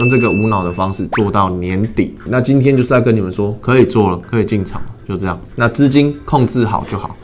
用这个无脑的方式做到年底。那今天就是要跟你们说，可以做了，可以进场，就这样。那资金控制好就好。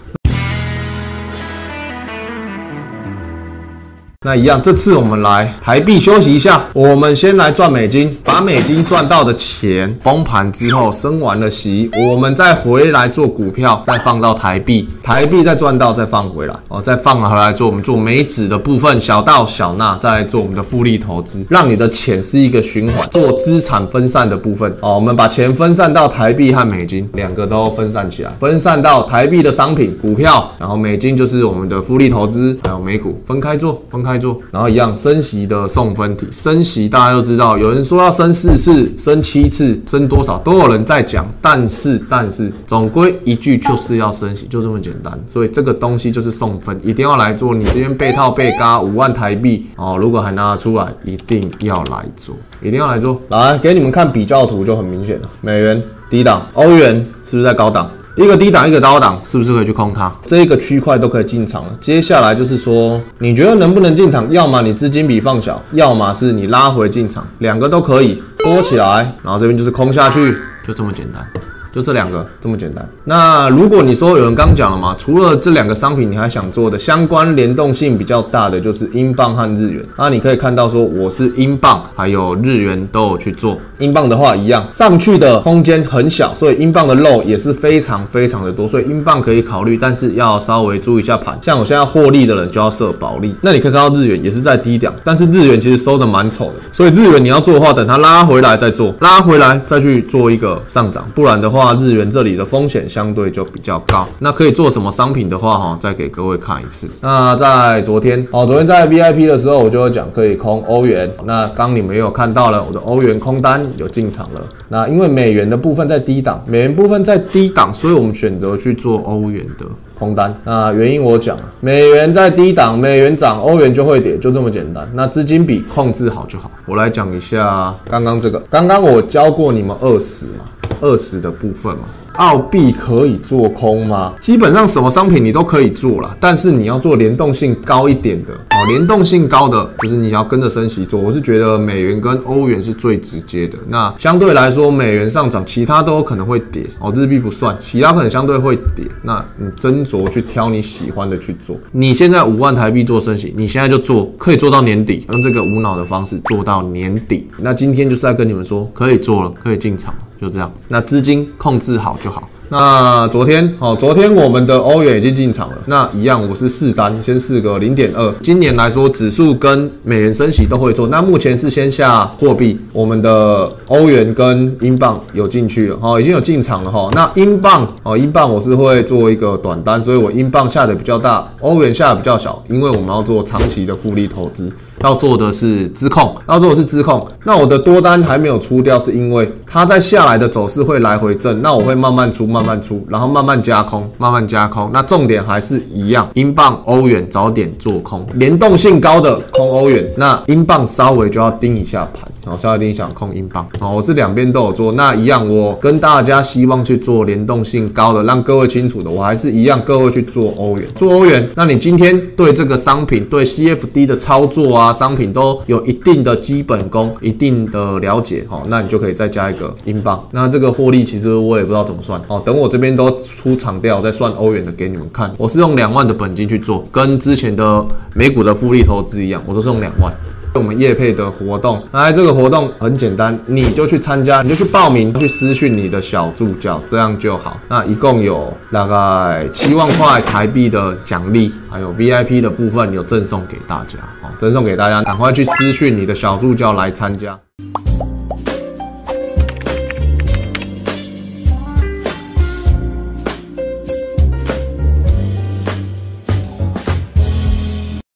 那一样，这次我们来台币休息一下，我们先来赚美金，把美金赚到的钱崩盘之后升完了息，我们再回来做股票，再放到台币，台币再赚到再放回来，哦，再放回来做我们做美指的部分，小到小纳，再做我们的复利投资，让你的钱是一个循环，做资产分散的部分，哦，我们把钱分散到台币和美金两个都分散起来，分散到台币的商品股票，然后美金就是我们的复利投资，还有美股。分开做，分开。做，然后一样升息的送分题，升息大家都知道，有人说要升四次、升七次、升多少，都有人在讲，但是但是总归一句就是要升息，就这么简单。所以这个东西就是送分，一定要来做。你这边被套被嘎五万台币哦，如果还拿得出来，一定要来做，一定要来做。来给你们看比较图就很明显了，美元低档，欧元是不是在高档？一个低档，一个高档，是不是可以去空它？这一个区块都可以进场了。接下来就是说，你觉得能不能进场？要么你资金比放小，要么是你拉回进场，两个都可以多起来，然后这边就是空下去，就这么简单。就这两个这么简单。那如果你说有人刚讲了嘛，除了这两个商品，你还想做的相关联动性比较大的就是英镑和日元。那你可以看到说我是英镑还有日元都有去做。英镑的话一样，上去的空间很小，所以英镑的肉也是非常非常的多，所以英镑可以考虑，但是要稍微注意一下盘。像我现在获利的人就要设保利。那你可以看到日元也是在低点，但是日元其实收的蛮丑的，所以日元你要做的话，等它拉回来再做，拉回来再去做一个上涨，不然的话。日元这里的风险相对就比较高，那可以做什么商品的话哈，再给各位看一次。那在昨天哦，昨天在 VIP 的时候我就有讲可以空欧元，那刚你们有看到了，我的欧元空单有进场了。那因为美元的部分在低档，美元部分在低档，所以我们选择去做欧元的空单。那原因我讲了，美元在低档，美元涨，欧元就会跌，就这么简单。那资金比控制好就好。我来讲一下刚刚这个，刚刚我教过你们二十嘛。二十的部分嘛。澳币可以做空吗？基本上什么商品你都可以做了，但是你要做联动性高一点的哦。联动性高的就是你要跟着升息做。我是觉得美元跟欧元是最直接的。那相对来说，美元上涨，其他都有可能会跌哦。日币不算，其他可能相对会跌。那你斟酌去挑你喜欢的去做。你现在五万台币做升息，你现在就做，可以做到年底，用这个无脑的方式做到年底。那今天就是在跟你们说，可以做了，可以进场，就这样。那资金控制好就。好，那昨天哦，昨天我们的欧元已经进场了。那一样，我是试单，先试个零点二。今年来说，指数跟美元升息都会做。那目前是先下货币，我们的欧元跟英镑有进去了，哈，已经有进场了哈。那英镑哦，英镑我是会做一个短单，所以我英镑下的比较大，欧元下的比较小，因为我们要做长期的复利投资。要做的是资控，要做的是资控。那我的多单还没有出掉，是因为它在下来的走势会来回震，那我会慢慢出，慢慢慢出，然后慢慢加空，慢慢加空。那重点还是一样，英镑、欧元早点做空，联动性高的空欧元，那英镑稍微就要盯一下盘。我稍微盯一下空英镑。好，我是两边都有做，那一样，我跟大家希望去做联动性高的，让各位清楚的，我还是一样，各位去做欧元，做欧元。那你今天对这个商品，对 CFD 的操作啊？商品都有一定的基本功，一定的了解，哦，那你就可以再加一个英镑。那这个获利其实我也不知道怎么算，哦，等我这边都出场掉，再算欧元的给你们看。我是用两万的本金去做，跟之前的美股的复利投资一样，我都是用两万。我们业配的活动，来这个活动很简单，你就去参加，你就去报名，去私讯你的小助教，这样就好。那一共有大概七万块台币的奖励，还有 VIP 的部分有赠送给大家，好，赠送给大家，赶快去私讯你的小助教来参加。